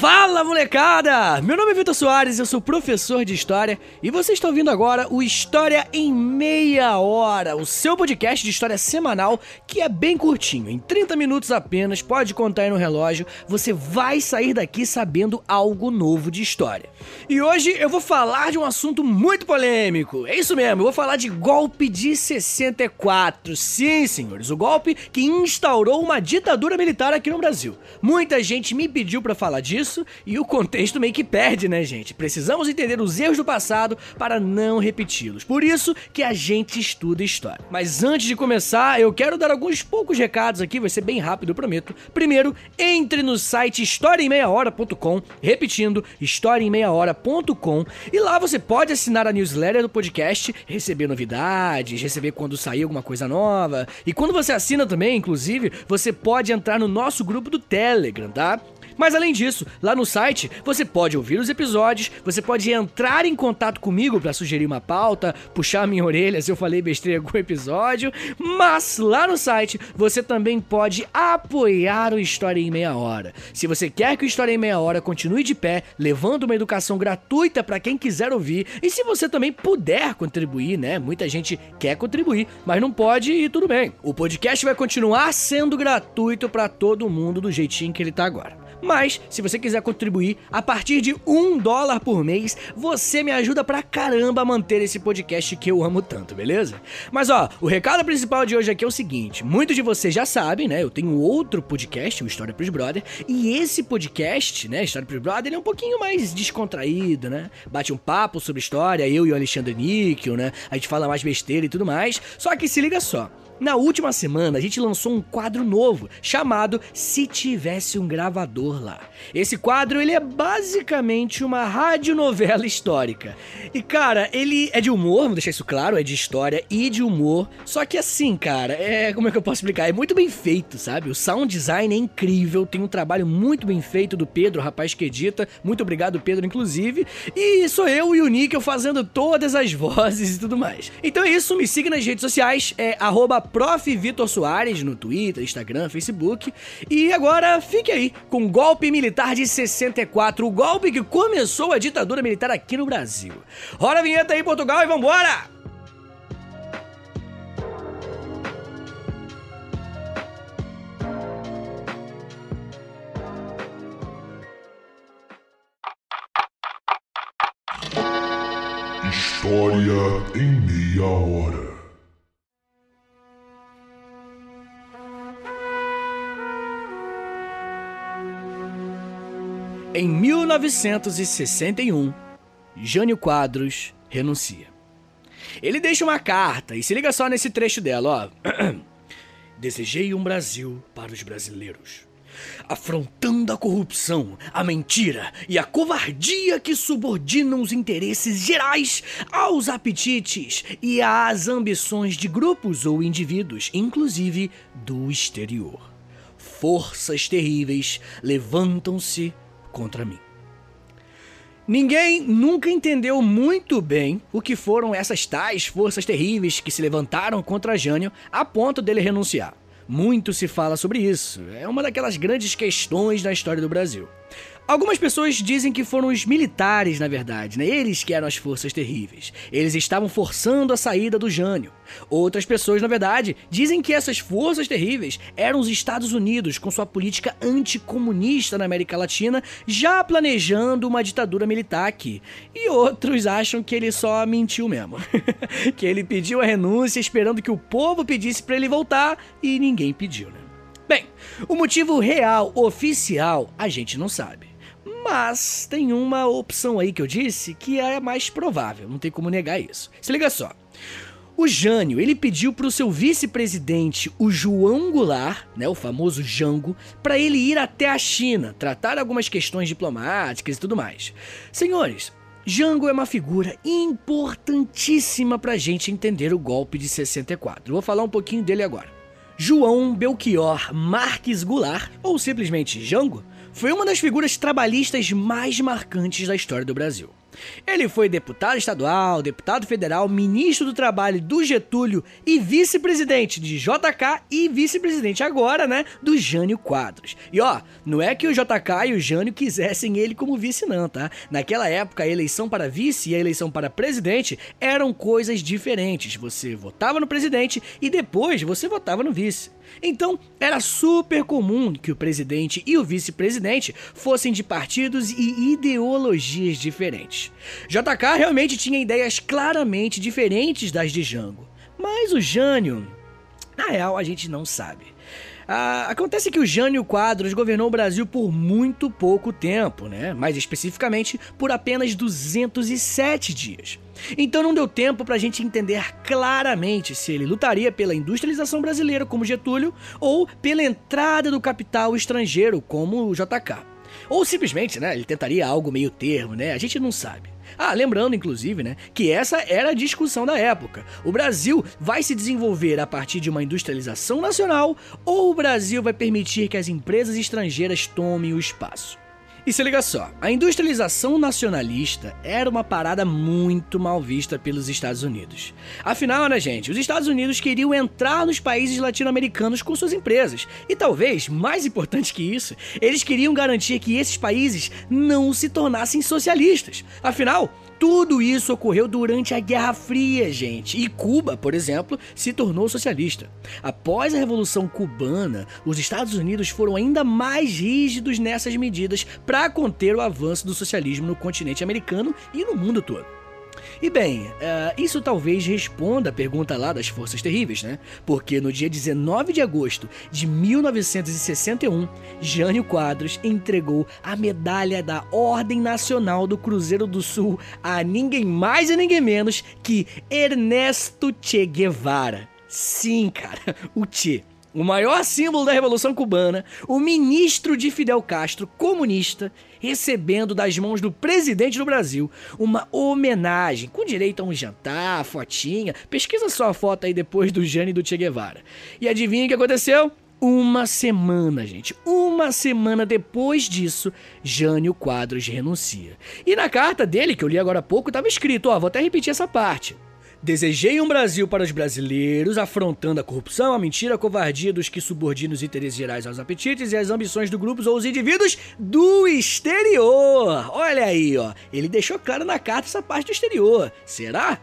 Vá Fala molecada! Meu nome é Vitor Soares, eu sou professor de História e você está ouvindo agora o História em Meia Hora, o seu podcast de história semanal que é bem curtinho, em 30 minutos apenas, pode contar aí no relógio, você vai sair daqui sabendo algo novo de história. E hoje eu vou falar de um assunto muito polêmico, é isso mesmo, eu vou falar de golpe de 64. Sim, senhores, o golpe que instaurou uma ditadura militar aqui no Brasil. Muita gente me pediu para falar disso disso e o contexto meio que perde, né, gente? Precisamos entender os erros do passado para não repeti-los. Por isso que a gente estuda história. Mas antes de começar, eu quero dar alguns poucos recados aqui, vai ser bem rápido, eu prometo. Primeiro, entre no site historiaemmeiahora.com, repetindo, historiaemmeiahora.com, e lá você pode assinar a newsletter do podcast, receber novidades, receber quando sair alguma coisa nova. E quando você assina também, inclusive, você pode entrar no nosso grupo do Telegram, tá? Mas além disso, lá no site você pode ouvir os episódios, você pode entrar em contato comigo para sugerir uma pauta, puxar minha orelha se eu falei besteira em algum episódio, mas lá no site você também pode apoiar o História em Meia Hora. Se você quer que o História em Meia Hora continue de pé, levando uma educação gratuita para quem quiser ouvir, e se você também puder contribuir, né? Muita gente quer contribuir, mas não pode e tudo bem. O podcast vai continuar sendo gratuito para todo mundo do jeitinho que ele tá agora. Mas, se você quiser contribuir a partir de um dólar por mês, você me ajuda pra caramba a manter esse podcast que eu amo tanto, beleza? Mas ó, o recado principal de hoje aqui é o seguinte: muitos de vocês já sabem, né? Eu tenho outro podcast, o História pros Brother, e esse podcast, né, História pros Brother, ele é um pouquinho mais descontraído, né? Bate um papo sobre história, eu e o Alexandre Níquel, né? A gente fala mais besteira e tudo mais. Só que se liga só. Na última semana, a gente lançou um quadro novo chamado Se Tivesse um Gravador Lá. Esse quadro ele é basicamente uma radionovela histórica. E cara, ele é de humor, vou deixar isso claro, é de história e de humor. Só que assim, cara, é como é que eu posso explicar? É muito bem feito, sabe? O sound design é incrível, tem um trabalho muito bem feito do Pedro, rapaz que edita. Muito obrigado, Pedro, inclusive. E sou eu e o Níquel fazendo todas as vozes e tudo mais. Então é isso, me siga nas redes sociais, é arroba Prof. Vitor Soares no Twitter, Instagram, Facebook. E agora fique aí com o golpe militar de 64, o golpe que começou a ditadura militar aqui no Brasil. Roda a vinheta aí, Portugal, e vambora! História em meia hora. Em 1961, Jânio Quadros renuncia. Ele deixa uma carta e se liga só nesse trecho dela, ó. Desejei um Brasil para os brasileiros, afrontando a corrupção, a mentira e a covardia que subordinam os interesses gerais aos apetites e às ambições de grupos ou indivíduos, inclusive do exterior. Forças terríveis levantam-se contra mim. Ninguém nunca entendeu muito bem o que foram essas tais forças terríveis que se levantaram contra Jânio a ponto dele renunciar. Muito se fala sobre isso, é uma daquelas grandes questões da história do Brasil. Algumas pessoas dizem que foram os militares, na verdade, né? Eles que eram as forças terríveis. Eles estavam forçando a saída do Jânio. Outras pessoas, na verdade, dizem que essas forças terríveis eram os Estados Unidos com sua política anticomunista na América Latina, já planejando uma ditadura militar aqui. E outros acham que ele só mentiu mesmo. que ele pediu a renúncia esperando que o povo pedisse para ele voltar e ninguém pediu, né? Bem, o motivo real, oficial, a gente não sabe. Mas tem uma opção aí que eu disse que é mais provável, não tem como negar isso. Se liga só. O Jânio, ele pediu para o seu vice-presidente, o João Goulart, né, o famoso Jango, para ele ir até a China, tratar algumas questões diplomáticas e tudo mais. Senhores, Jango é uma figura importantíssima para a gente entender o golpe de 64. Vou falar um pouquinho dele agora. João Belchior Marques Goulart, ou simplesmente Jango, foi uma das figuras trabalhistas mais marcantes da história do Brasil. Ele foi deputado estadual, deputado federal, ministro do Trabalho do Getúlio e vice-presidente de JK e vice-presidente agora, né, do Jânio Quadros. E ó, não é que o JK e o Jânio quisessem ele como vice não, tá? Naquela época a eleição para vice e a eleição para presidente eram coisas diferentes. Você votava no presidente e depois você votava no vice. Então, era super comum que o presidente e o vice-presidente fossem de partidos e ideologias diferentes. JK realmente tinha ideias claramente diferentes das de Jango, mas o Jânio, na real, a gente não sabe. Ah, acontece que o Jânio Quadros governou o Brasil por muito pouco tempo, né? Mais especificamente por apenas 207 dias. Então não deu tempo para a gente entender claramente se ele lutaria pela industrialização brasileira como Getúlio ou pela entrada do capital estrangeiro como o JK. Ou simplesmente, né, ele tentaria algo meio termo, né? A gente não sabe. Ah, lembrando inclusive, né, que essa era a discussão da época. O Brasil vai se desenvolver a partir de uma industrialização nacional ou o Brasil vai permitir que as empresas estrangeiras tomem o espaço? E se liga só, a industrialização nacionalista era uma parada muito mal vista pelos Estados Unidos. Afinal, né, gente, os Estados Unidos queriam entrar nos países latino-americanos com suas empresas. E talvez, mais importante que isso, eles queriam garantir que esses países não se tornassem socialistas. Afinal, tudo isso ocorreu durante a Guerra Fria, gente. E Cuba, por exemplo, se tornou socialista. Após a Revolução Cubana, os Estados Unidos foram ainda mais rígidos nessas medidas para conter o avanço do socialismo no continente americano e no mundo todo. E bem, uh, isso talvez responda a pergunta lá das Forças Terríveis, né? Porque no dia 19 de agosto de 1961, Jânio Quadros entregou a medalha da Ordem Nacional do Cruzeiro do Sul a ninguém mais e ninguém menos que Ernesto Che Guevara. Sim, cara, o Che o maior símbolo da Revolução Cubana, o ministro de Fidel Castro, comunista, recebendo das mãos do presidente do Brasil uma homenagem, com direito a um jantar, fotinha. Pesquisa só a foto aí depois do Jane e do Che Guevara. E adivinha o que aconteceu? Uma semana, gente. Uma semana depois disso, Jânio Quadros renuncia. E na carta dele, que eu li agora há pouco, estava escrito: ó, vou até repetir essa parte. Desejei um Brasil para os brasileiros, afrontando a corrupção, a mentira, a covardia dos que subordinam os interesses gerais aos apetites e às ambições do grupos ou os indivíduos do exterior. Olha aí, ó. Ele deixou claro na carta essa parte do exterior. Será?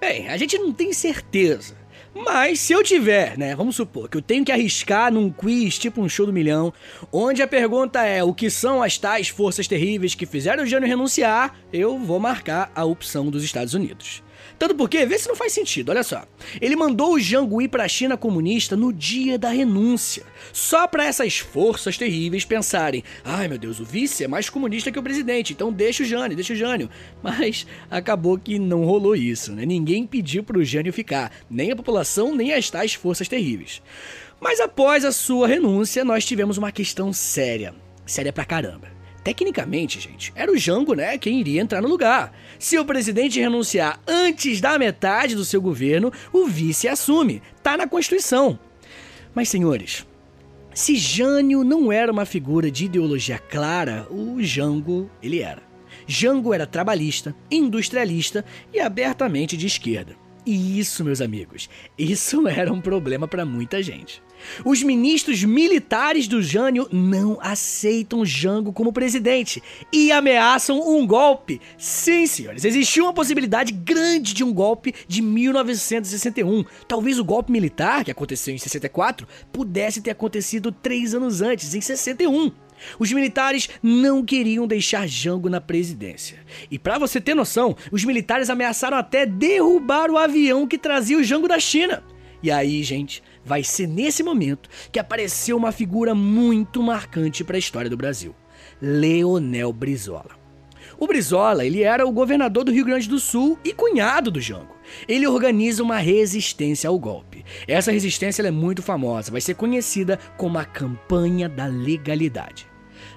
Bem, a gente não tem certeza. Mas se eu tiver, né, vamos supor que eu tenho que arriscar num quiz tipo um show do milhão, onde a pergunta é o que são as tais forças terríveis que fizeram o Jânio renunciar, eu vou marcar a opção dos Estados Unidos. Tanto porque, vê se não faz sentido, olha só. Ele mandou o Jiang ir para a China comunista no dia da renúncia, só para essas forças terríveis pensarem: ai meu Deus, o vice é mais comunista que o presidente, então deixa o Jânio, deixa o Jânio. Mas acabou que não rolou isso, né? Ninguém pediu pro Jânio ficar, nem a população, nem as tais forças terríveis. Mas após a sua renúncia, nós tivemos uma questão séria. Séria pra caramba. Tecnicamente, gente, era o Jango, né, quem iria entrar no lugar. Se o presidente renunciar antes da metade do seu governo, o vice assume. Tá na Constituição. Mas, senhores, se Jânio não era uma figura de ideologia clara, o Jango ele era. Jango era trabalhista, industrialista e abertamente de esquerda. E isso, meus amigos, isso era um problema para muita gente. Os ministros militares do Jânio não aceitam Jango como presidente e ameaçam um golpe. Sim, senhores, existiu uma possibilidade grande de um golpe de 1961. Talvez o golpe militar, que aconteceu em 64, pudesse ter acontecido três anos antes, em 61. Os militares não queriam deixar Jango na presidência. E para você ter noção, os militares ameaçaram até derrubar o avião que trazia o Jango da China. E aí, gente, vai ser nesse momento que apareceu uma figura muito marcante para a história do Brasil: Leonel Brizola. O Brizola, ele era o governador do Rio Grande do Sul e cunhado do Jango. Ele organiza uma resistência ao golpe. Essa resistência é muito famosa, vai ser conhecida como a Campanha da Legalidade.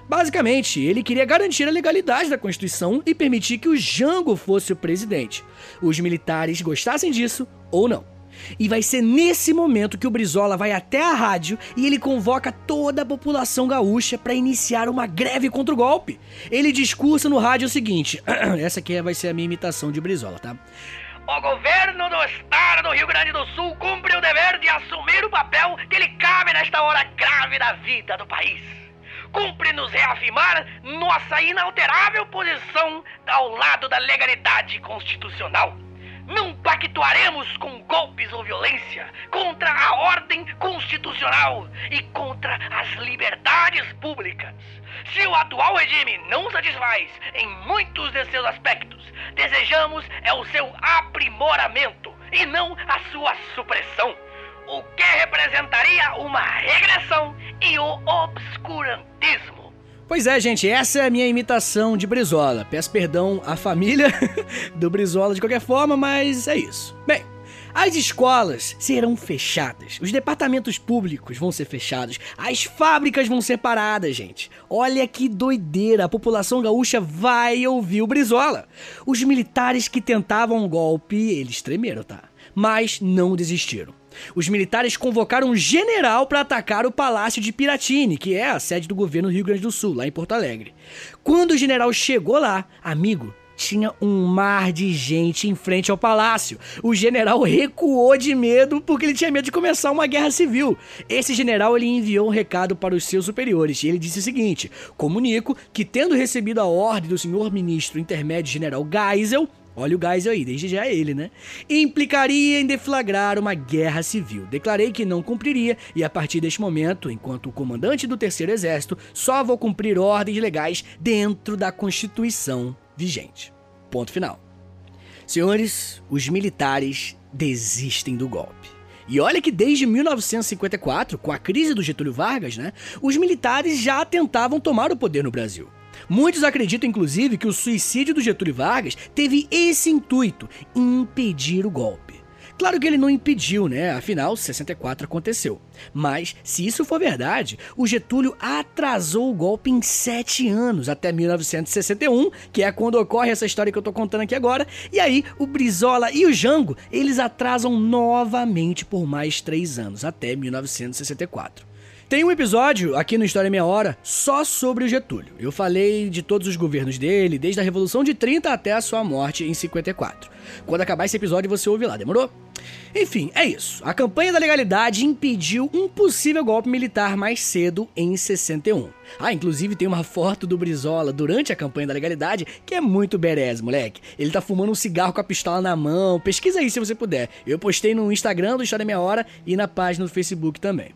Basicamente, ele queria garantir a legalidade da Constituição e permitir que o Jango fosse o presidente. Os militares gostassem disso ou não. E vai ser nesse momento que o Brizola vai até a rádio e ele convoca toda a população gaúcha para iniciar uma greve contra o golpe. Ele discursa no rádio o seguinte: essa aqui vai ser a minha imitação de Brizola, tá? O governo do estado do Rio Grande do Sul cumpre o dever de assumir o papel que lhe cabe nesta hora grave da vida do país. Cumpre-nos reafirmar nossa inalterável posição ao lado da legalidade constitucional não pactuaremos com golpes ou violência contra a ordem constitucional e contra as liberdades públicas. Se o atual regime não satisfaz em muitos de seus aspectos, desejamos é o seu aprimoramento e não a sua supressão, o que representaria uma regressão e o obscurantismo. Pois é, gente, essa é a minha imitação de Brizola. Peço perdão à família do Brizola de qualquer forma, mas é isso. Bem, as escolas serão fechadas, os departamentos públicos vão ser fechados, as fábricas vão ser paradas, gente. Olha que doideira, a população gaúcha vai ouvir o Brizola. Os militares que tentavam um golpe, eles tremeram, tá? Mas não desistiram. Os militares convocaram um general para atacar o Palácio de Piratini, que é a sede do governo do Rio Grande do Sul, lá em Porto Alegre. Quando o general chegou lá, amigo, tinha um mar de gente em frente ao palácio. O general recuou de medo porque ele tinha medo de começar uma guerra civil. Esse general ele enviou um recado para os seus superiores e ele disse o seguinte: "Comunico que tendo recebido a ordem do senhor ministro intermédio general Geisel, Olha o gás aí, desde já é ele, né? Implicaria em deflagrar uma guerra civil. Declarei que não cumpriria e a partir deste momento, enquanto comandante do Terceiro Exército, só vou cumprir ordens legais dentro da Constituição vigente. Ponto final. Senhores, os militares desistem do golpe. E olha que desde 1954, com a crise do Getúlio Vargas, né, os militares já tentavam tomar o poder no Brasil. Muitos acreditam, inclusive, que o suicídio do Getúlio Vargas teve esse intuito: impedir o golpe. Claro que ele não impediu, né? Afinal, 64 aconteceu. Mas, se isso for verdade, o Getúlio atrasou o golpe em sete anos, até 1961, que é quando ocorre essa história que eu tô contando aqui agora. E aí, o Brizola e o Jango, eles atrasam novamente por mais três anos, até 1964. Tem um episódio aqui no História Meia Hora só sobre o Getúlio. Eu falei de todos os governos dele, desde a Revolução de 30 até a sua morte em 54. Quando acabar esse episódio, você ouve lá, demorou? Enfim, é isso. A campanha da legalidade impediu um possível golpe militar mais cedo em 61. Ah, inclusive tem uma foto do Brizola durante a campanha da legalidade que é muito berés, moleque. Ele tá fumando um cigarro com a pistola na mão. Pesquisa aí se você puder. Eu postei no Instagram do História Meia Hora e na página do Facebook também.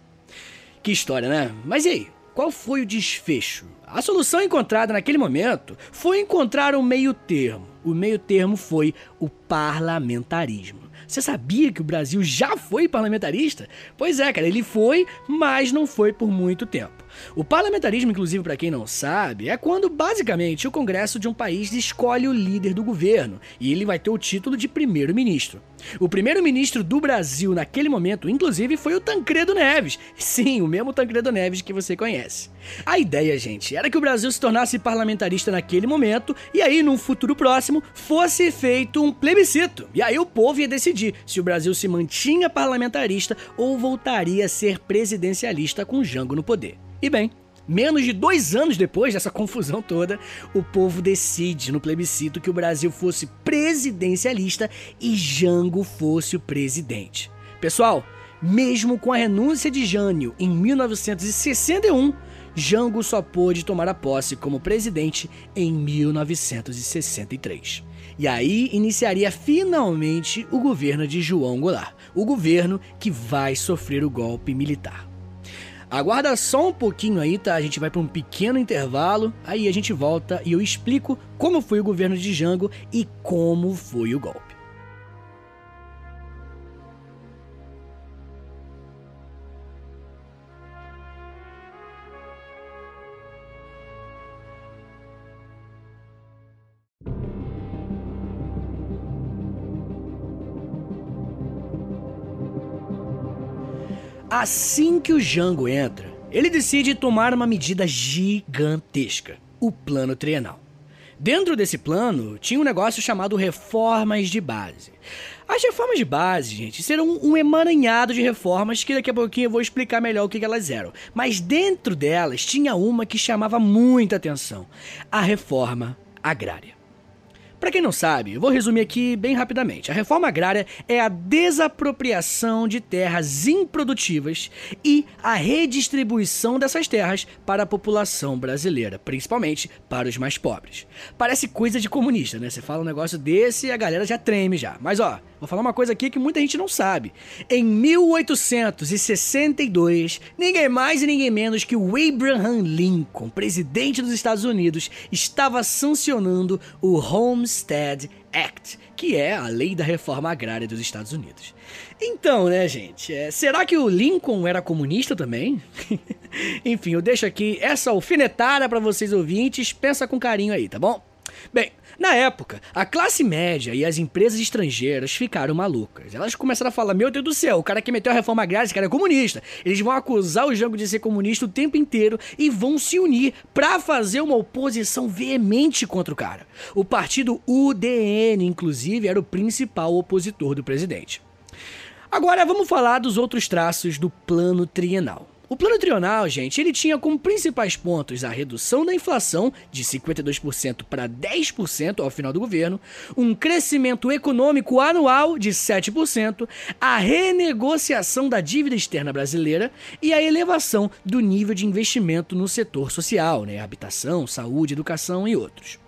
Que história, né? Mas e aí? Qual foi o desfecho? A solução encontrada naquele momento foi encontrar um meio termo. O meio termo foi o parlamentarismo. Você sabia que o Brasil já foi parlamentarista? Pois é, cara, ele foi, mas não foi por muito tempo. O parlamentarismo, inclusive, para quem não sabe, é quando basicamente o Congresso de um país escolhe o líder do governo e ele vai ter o título de primeiro-ministro. O primeiro-ministro do Brasil naquele momento, inclusive, foi o Tancredo Neves. Sim, o mesmo Tancredo Neves que você conhece. A ideia, gente, era que o Brasil se tornasse parlamentarista naquele momento e aí, num futuro próximo, fosse feito um plebiscito. E aí o povo ia decidir se o Brasil se mantinha parlamentarista ou voltaria a ser presidencialista com Jango no poder. E bem, Menos de dois anos depois dessa confusão toda, o povo decide no plebiscito que o Brasil fosse presidencialista e Jango fosse o presidente. Pessoal, mesmo com a renúncia de Jânio em 1961, Jango só pôde tomar a posse como presidente em 1963. E aí iniciaria finalmente o governo de João Goulart, o governo que vai sofrer o golpe militar. Aguarda só um pouquinho aí, tá? A gente vai para um pequeno intervalo, aí a gente volta e eu explico como foi o governo de Jango e como foi o golpe. Assim que o Jango entra, ele decide tomar uma medida gigantesca: o plano trienal. Dentro desse plano tinha um negócio chamado reformas de base. As reformas de base, gente, serão um emaranhado de reformas que daqui a pouquinho eu vou explicar melhor o que elas eram. Mas dentro delas tinha uma que chamava muita atenção: a reforma agrária. Para quem não sabe, eu vou resumir aqui bem rapidamente. A reforma agrária é a desapropriação de terras improdutivas e a redistribuição dessas terras para a população brasileira, principalmente para os mais pobres. Parece coisa de comunista, né? Você fala um negócio desse e a galera já treme já. Mas ó, Vou falar uma coisa aqui que muita gente não sabe. Em 1862, ninguém mais e ninguém menos que o Abraham Lincoln, presidente dos Estados Unidos, estava sancionando o Homestead Act, que é a lei da reforma agrária dos Estados Unidos. Então, né, gente, é, será que o Lincoln era comunista também? Enfim, eu deixo aqui essa alfinetada para vocês ouvintes, pensa com carinho aí, tá bom? Bem, na época, a classe média e as empresas estrangeiras ficaram malucas. Elas começaram a falar: Meu Deus do céu, o cara que meteu a reforma agrária, esse cara é comunista. Eles vão acusar o Jango de ser comunista o tempo inteiro e vão se unir para fazer uma oposição veemente contra o cara. O partido UDN, inclusive, era o principal opositor do presidente. Agora vamos falar dos outros traços do plano trienal. O plano trienal, gente, ele tinha como principais pontos a redução da inflação de 52% para 10% ao final do governo, um crescimento econômico anual de 7%, a renegociação da dívida externa brasileira e a elevação do nível de investimento no setor social, né, habitação, saúde, educação e outros.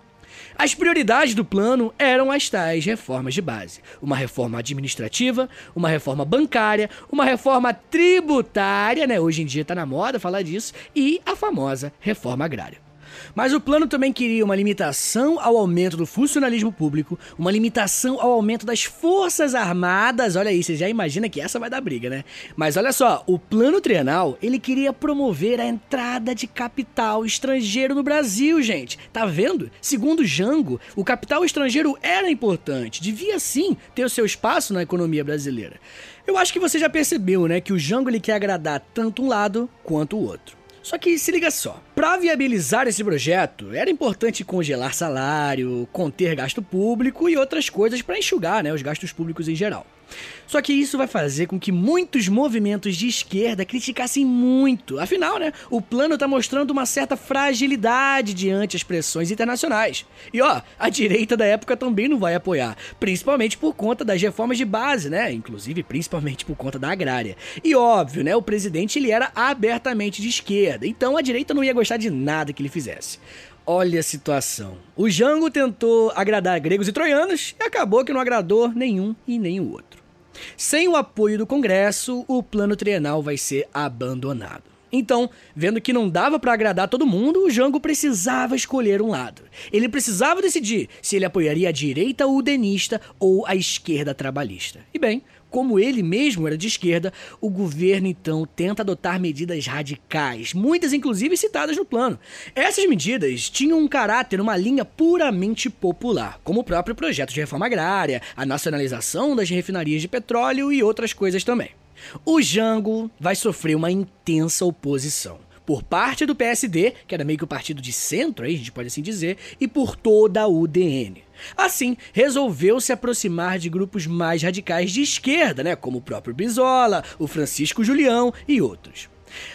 As prioridades do plano eram as tais reformas de base: uma reforma administrativa, uma reforma bancária, uma reforma tributária, né? Hoje em dia está na moda falar disso, e a famosa reforma agrária. Mas o plano também queria uma limitação ao aumento do funcionalismo público, uma limitação ao aumento das forças armadas. Olha aí, você já imagina que essa vai dar briga, né? Mas olha só, o plano trienal, ele queria promover a entrada de capital estrangeiro no Brasil, gente. Tá vendo? Segundo Jango, o capital estrangeiro era importante, devia sim ter o seu espaço na economia brasileira. Eu acho que você já percebeu, né, que o Jango ele quer agradar tanto um lado quanto o outro. Só que se liga só, para viabilizar esse projeto, era importante congelar salário, conter gasto público e outras coisas para enxugar né, os gastos públicos em geral. Só que isso vai fazer com que muitos movimentos de esquerda criticassem muito. Afinal, né, o plano está mostrando uma certa fragilidade diante as pressões internacionais. E ó, a direita da época também não vai apoiar, principalmente por conta das reformas de base, né, inclusive principalmente por conta da agrária. E óbvio, né, o presidente ele era abertamente de esquerda, então a direita não ia gostar de nada que ele fizesse. Olha a situação. O Jango tentou agradar gregos e troianos e acabou que não agradou nenhum e nem o outro. Sem o apoio do Congresso, o plano trienal vai ser abandonado. Então, vendo que não dava para agradar todo mundo, o Jango precisava escolher um lado. Ele precisava decidir se ele apoiaria a direita udenista ou a esquerda trabalhista. E bem, como ele mesmo era de esquerda, o governo então tenta adotar medidas radicais, muitas inclusive citadas no plano. Essas medidas tinham um caráter, uma linha puramente popular, como o próprio projeto de reforma agrária, a nacionalização das refinarias de petróleo e outras coisas também. O Jango vai sofrer uma intensa oposição por parte do PSD, que era meio que o partido de centro, aí a gente pode assim dizer, e por toda a UDN. Assim, resolveu se aproximar de grupos mais radicais de esquerda, né, como o próprio Bisola, o Francisco Julião e outros.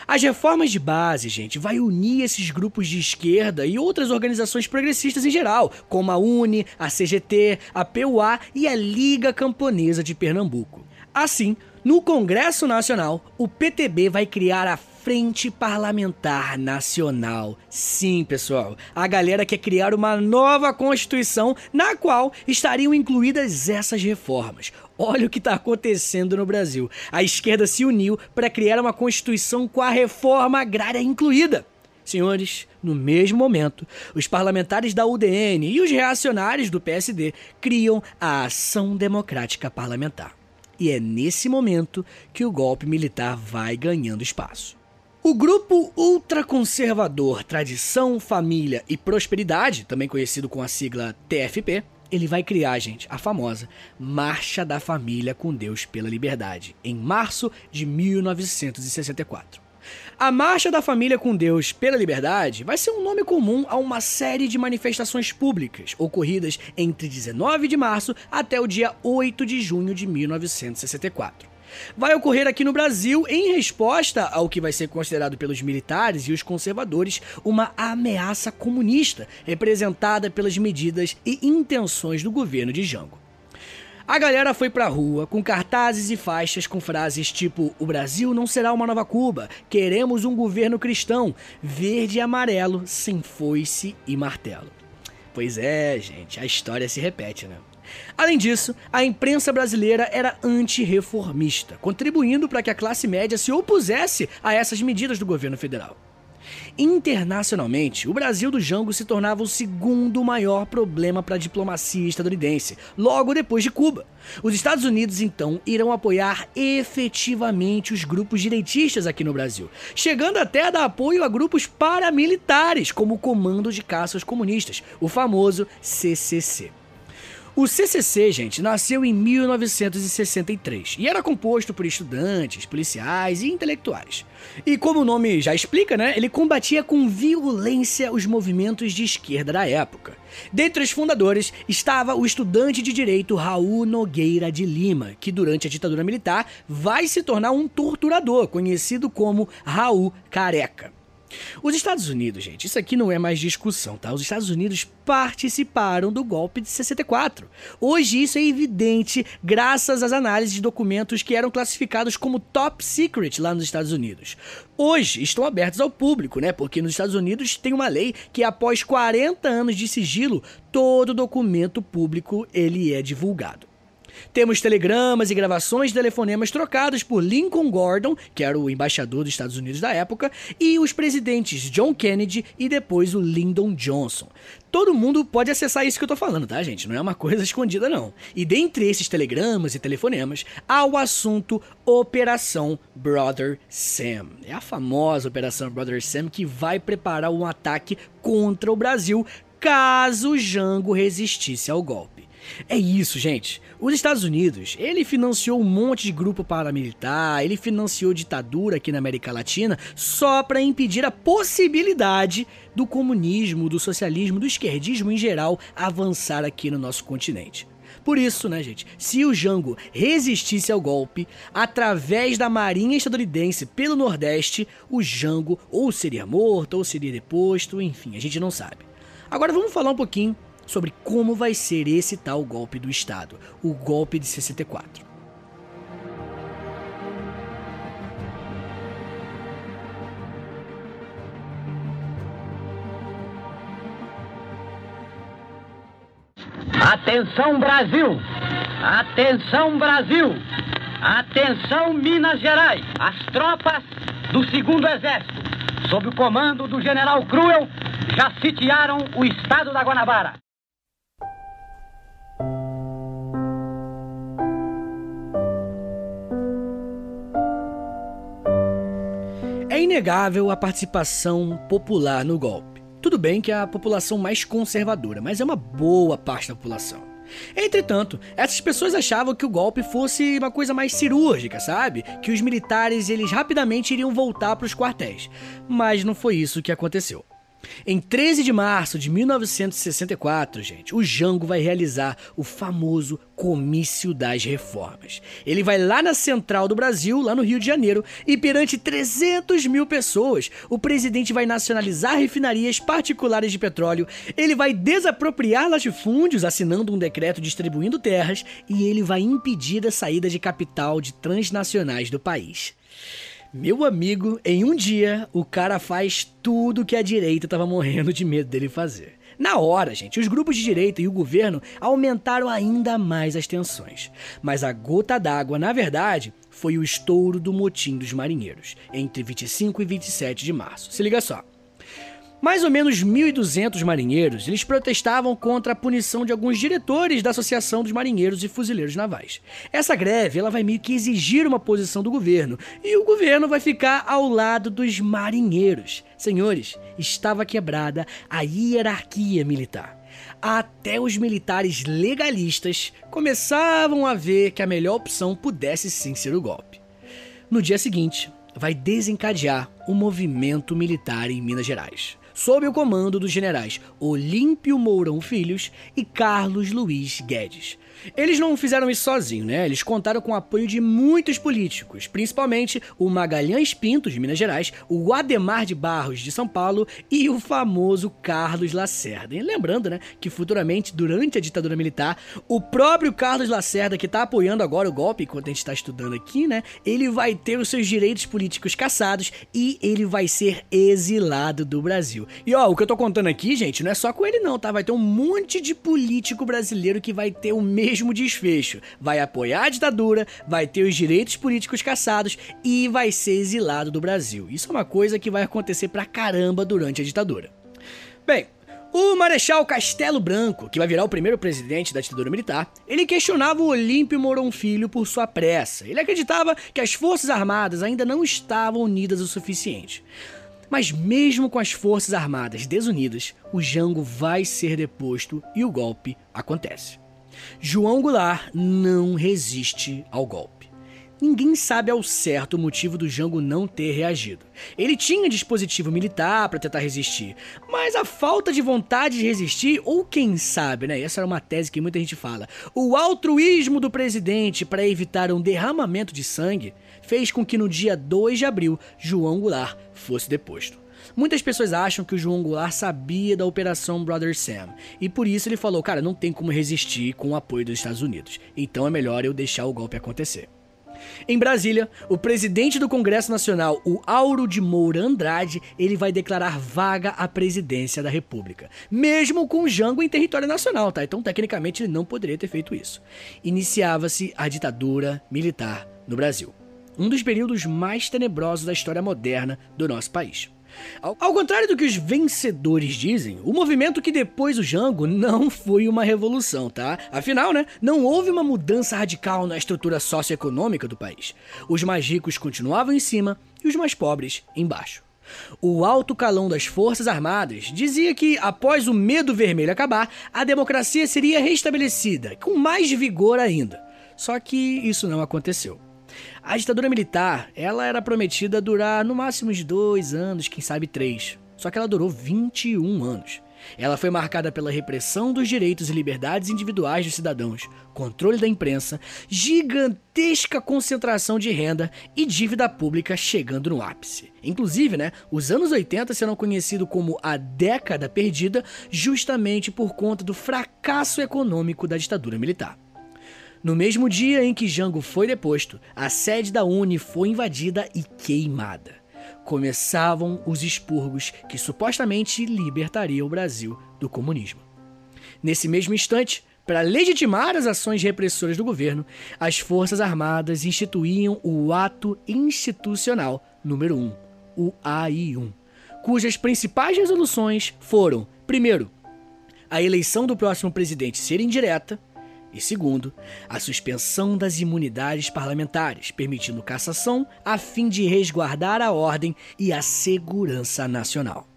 As reformas de base, gente, vai unir esses grupos de esquerda e outras organizações progressistas em geral, como a UNE, a CGT, a PUA e a Liga Camponesa de Pernambuco. Assim, no Congresso Nacional, o PTB vai criar a Frente Parlamentar Nacional. Sim, pessoal, a galera quer criar uma nova Constituição na qual estariam incluídas essas reformas. Olha o que está acontecendo no Brasil. A esquerda se uniu para criar uma Constituição com a reforma agrária incluída. Senhores, no mesmo momento, os parlamentares da UDN e os reacionários do PSD criam a Ação Democrática Parlamentar. E é nesse momento que o golpe militar vai ganhando espaço. O grupo ultraconservador Tradição, Família e Prosperidade, também conhecido com a sigla TFP, ele vai criar, gente, a famosa Marcha da Família com Deus pela Liberdade, em março de 1964. A Marcha da Família com Deus pela Liberdade vai ser um nome comum a uma série de manifestações públicas ocorridas entre 19 de março até o dia 8 de junho de 1964 vai ocorrer aqui no Brasil em resposta ao que vai ser considerado pelos militares e os conservadores uma ameaça comunista, representada pelas medidas e intenções do governo de Jango. A galera foi pra rua com cartazes e faixas com frases tipo: O Brasil não será uma nova Cuba, queremos um governo cristão, verde e amarelo, sem foice e martelo. Pois é, gente, a história se repete, né? Além disso, a imprensa brasileira era antirreformista, contribuindo para que a classe média se opusesse a essas medidas do governo federal. Internacionalmente, o Brasil do Jango se tornava o segundo maior problema para a diplomacia estadunidense, logo depois de Cuba. Os Estados Unidos, então, irão apoiar efetivamente os grupos direitistas aqui no Brasil, chegando até a dar apoio a grupos paramilitares, como o Comando de Caças Comunistas, o famoso CCC. O CCC, gente, nasceu em 1963 e era composto por estudantes, policiais e intelectuais. E como o nome já explica, né, ele combatia com violência os movimentos de esquerda da época. Dentre os fundadores estava o estudante de direito Raul Nogueira de Lima, que durante a ditadura militar vai se tornar um torturador, conhecido como Raul Careca. Os Estados Unidos, gente, isso aqui não é mais discussão, tá? Os Estados Unidos participaram do golpe de 64. Hoje isso é evidente graças às análises de documentos que eram classificados como top secret lá nos Estados Unidos. Hoje estão abertos ao público, né? Porque nos Estados Unidos tem uma lei que após 40 anos de sigilo, todo documento público ele é divulgado. Temos telegramas e gravações de telefonemas trocados por Lincoln Gordon, que era o embaixador dos Estados Unidos da época, e os presidentes John Kennedy e depois o Lyndon Johnson. Todo mundo pode acessar isso que eu tô falando, tá, gente? Não é uma coisa escondida, não. E dentre esses telegramas e telefonemas, há o assunto Operação Brother Sam. É a famosa Operação Brother Sam que vai preparar um ataque contra o Brasil caso Jango resistisse ao golpe. É isso, gente. Os Estados Unidos, ele financiou um monte de grupo paramilitar, ele financiou ditadura aqui na América Latina só para impedir a possibilidade do comunismo, do socialismo, do esquerdismo em geral avançar aqui no nosso continente. Por isso, né, gente, se o Jango resistisse ao golpe, através da marinha estadunidense pelo Nordeste, o Jango ou seria morto ou seria deposto, enfim, a gente não sabe. Agora vamos falar um pouquinho sobre como vai ser esse tal golpe do Estado, o golpe de 64. Atenção Brasil! Atenção Brasil! Atenção Minas Gerais! As tropas do segundo exército, sob o comando do general Cruel, já sitiaram o estado da Guanabara. Inegável a participação popular no golpe. Tudo bem que é a população mais conservadora, mas é uma boa parte da população. Entretanto, essas pessoas achavam que o golpe fosse uma coisa mais cirúrgica, sabe? Que os militares eles rapidamente iriam voltar para os quartéis. Mas não foi isso que aconteceu. Em 13 de março de 1964, gente, o Jango vai realizar o famoso Comício das Reformas. Ele vai lá na Central do Brasil, lá no Rio de Janeiro, e perante 300 mil pessoas, o presidente vai nacionalizar refinarias particulares de petróleo, ele vai desapropriar latifúndios, assinando um decreto distribuindo terras, e ele vai impedir a saída de capital de transnacionais do país. Meu amigo, em um dia, o cara faz tudo que a direita tava morrendo de medo dele fazer. Na hora, gente, os grupos de direita e o governo aumentaram ainda mais as tensões. Mas a gota d'água, na verdade, foi o estouro do motim dos marinheiros, entre 25 e 27 de março. Se liga só. Mais ou menos 1.200 marinheiros, eles protestavam contra a punição de alguns diretores da Associação dos Marinheiros e Fuzileiros Navais. Essa greve, ela vai meio que exigir uma posição do governo, e o governo vai ficar ao lado dos marinheiros. Senhores, estava quebrada a hierarquia militar. Até os militares legalistas começavam a ver que a melhor opção pudesse sim ser o golpe. No dia seguinte, vai desencadear o movimento militar em Minas Gerais, sob o comando dos generais Olímpio Mourão Filhos e Carlos Luiz Guedes. Eles não fizeram isso sozinhos, né? Eles contaram com o apoio de muitos políticos, principalmente o Magalhães Pinto, de Minas Gerais, o Ademar de Barros, de São Paulo e o famoso Carlos Lacerda. E lembrando, né, que futuramente, durante a ditadura militar, o próprio Carlos Lacerda, que tá apoiando agora o golpe, enquanto a gente está estudando aqui, né, ele vai ter os seus direitos políticos cassados e ele vai ser exilado do Brasil. E ó, o que eu tô contando aqui, gente, não é só com ele não, tá? Vai ter um monte de político brasileiro que vai ter o mesmo mesmo desfecho. Vai apoiar a ditadura, vai ter os direitos políticos caçados e vai ser exilado do Brasil. Isso é uma coisa que vai acontecer pra caramba durante a ditadura. Bem, o Marechal Castelo Branco, que vai virar o primeiro presidente da ditadura militar, ele questionava o Olímpio Mourão Filho por sua pressa. Ele acreditava que as forças armadas ainda não estavam unidas o suficiente. Mas mesmo com as forças armadas desunidas, o Jango vai ser deposto e o golpe acontece. João Goulart não resiste ao golpe. Ninguém sabe ao certo o motivo do Jango não ter reagido. Ele tinha dispositivo militar para tentar resistir, mas a falta de vontade de resistir, ou quem sabe, né? Essa era uma tese que muita gente fala. O altruísmo do presidente para evitar um derramamento de sangue fez com que no dia 2 de abril João Goulart fosse deposto. Muitas pessoas acham que o João Goulart sabia da Operação Brother Sam e por isso ele falou: cara, não tem como resistir com o apoio dos Estados Unidos, então é melhor eu deixar o golpe acontecer. Em Brasília, o presidente do Congresso Nacional, o Auro de Moura Andrade, ele vai declarar vaga a presidência da República, mesmo com Jango em território nacional, tá? Então, tecnicamente, ele não poderia ter feito isso. Iniciava-se a ditadura militar no Brasil, um dos períodos mais tenebrosos da história moderna do nosso país. Ao, ao, contrário do que os vencedores dizem, o movimento que depois o Jango não foi uma revolução, tá? Afinal, né, não houve uma mudança radical na estrutura socioeconômica do país. Os mais ricos continuavam em cima e os mais pobres embaixo. O alto calão das Forças Armadas dizia que, após o medo vermelho acabar, a democracia seria restabelecida, com mais vigor ainda. Só que isso não aconteceu. A ditadura militar, ela era prometida durar no máximo de dois anos, quem sabe três. Só que ela durou 21 anos. Ela foi marcada pela repressão dos direitos e liberdades individuais dos cidadãos, controle da imprensa, gigantesca concentração de renda e dívida pública chegando no ápice. Inclusive, né, os anos 80 serão conhecidos como a década perdida justamente por conta do fracasso econômico da ditadura militar. No mesmo dia em que Jango foi deposto, a sede da Uni foi invadida e queimada. Começavam os expurgos que supostamente libertariam o Brasil do comunismo. Nesse mesmo instante, para legitimar as ações repressoras do governo, as Forças Armadas instituíam o Ato Institucional número 1, o AI-1, cujas principais resoluções foram: primeiro, a eleição do próximo presidente ser indireta, e segundo, a suspensão das imunidades parlamentares, permitindo cassação a fim de resguardar a ordem e a segurança nacional.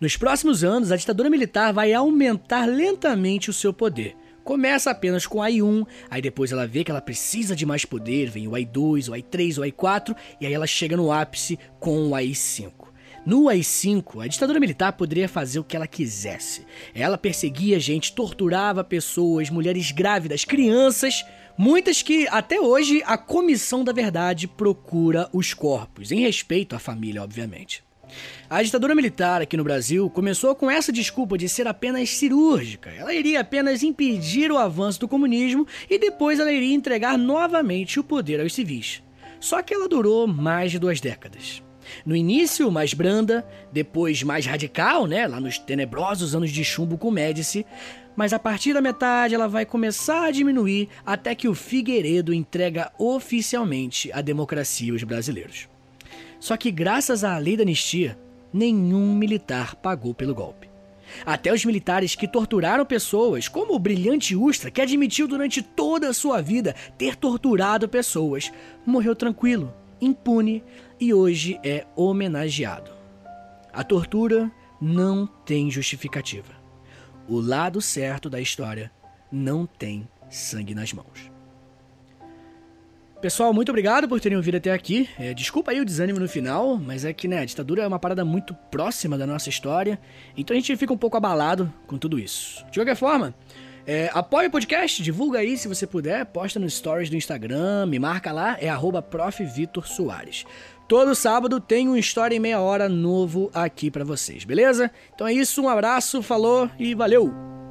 Nos próximos anos, a ditadura militar vai aumentar lentamente o seu poder. Começa apenas com o AI-1, aí depois ela vê que ela precisa de mais poder, vem o AI-2, o AI-3, o AI-4, e aí ela chega no ápice com o AI-5. No AI-5, a ditadura militar poderia fazer o que ela quisesse. Ela perseguia gente, torturava pessoas, mulheres grávidas, crianças, muitas que até hoje a Comissão da Verdade procura os corpos, em respeito à família, obviamente. A ditadura militar aqui no Brasil começou com essa desculpa de ser apenas cirúrgica. Ela iria apenas impedir o avanço do comunismo e depois ela iria entregar novamente o poder aos civis. Só que ela durou mais de duas décadas. No início, mais branda, depois mais radical, né? Lá nos tenebrosos anos de chumbo com Médici. Mas a partir da metade ela vai começar a diminuir até que o Figueiredo entrega oficialmente a democracia aos brasileiros. Só que graças à lei da anistia, nenhum militar pagou pelo golpe. Até os militares que torturaram pessoas, como o brilhante Ustra, que admitiu durante toda a sua vida ter torturado pessoas, morreu tranquilo, impune e hoje é homenageado. A tortura não tem justificativa. O lado certo da história não tem sangue nas mãos. Pessoal, muito obrigado por terem ouvido até aqui. É, desculpa aí o desânimo no final, mas é que né, a ditadura é uma parada muito próxima da nossa história, então a gente fica um pouco abalado com tudo isso. De qualquer forma, é, apoie o podcast, divulga aí se você puder, posta nos stories do Instagram, me marca lá, é arroba Todo sábado tem um História em Meia Hora novo aqui para vocês, beleza? Então é isso, um abraço, falou e valeu!